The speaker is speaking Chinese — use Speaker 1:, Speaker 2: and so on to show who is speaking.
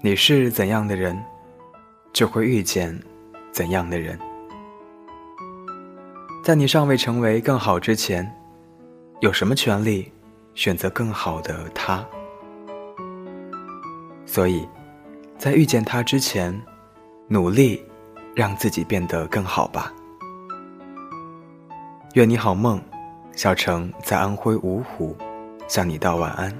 Speaker 1: 你是怎样的人就会遇见怎样的人。在你尚未成为更好之前有什么权利选择更好的他？所以在遇见他之前努力让自己变得更好吧。愿你好梦小城在安徽芜湖向你道晚安。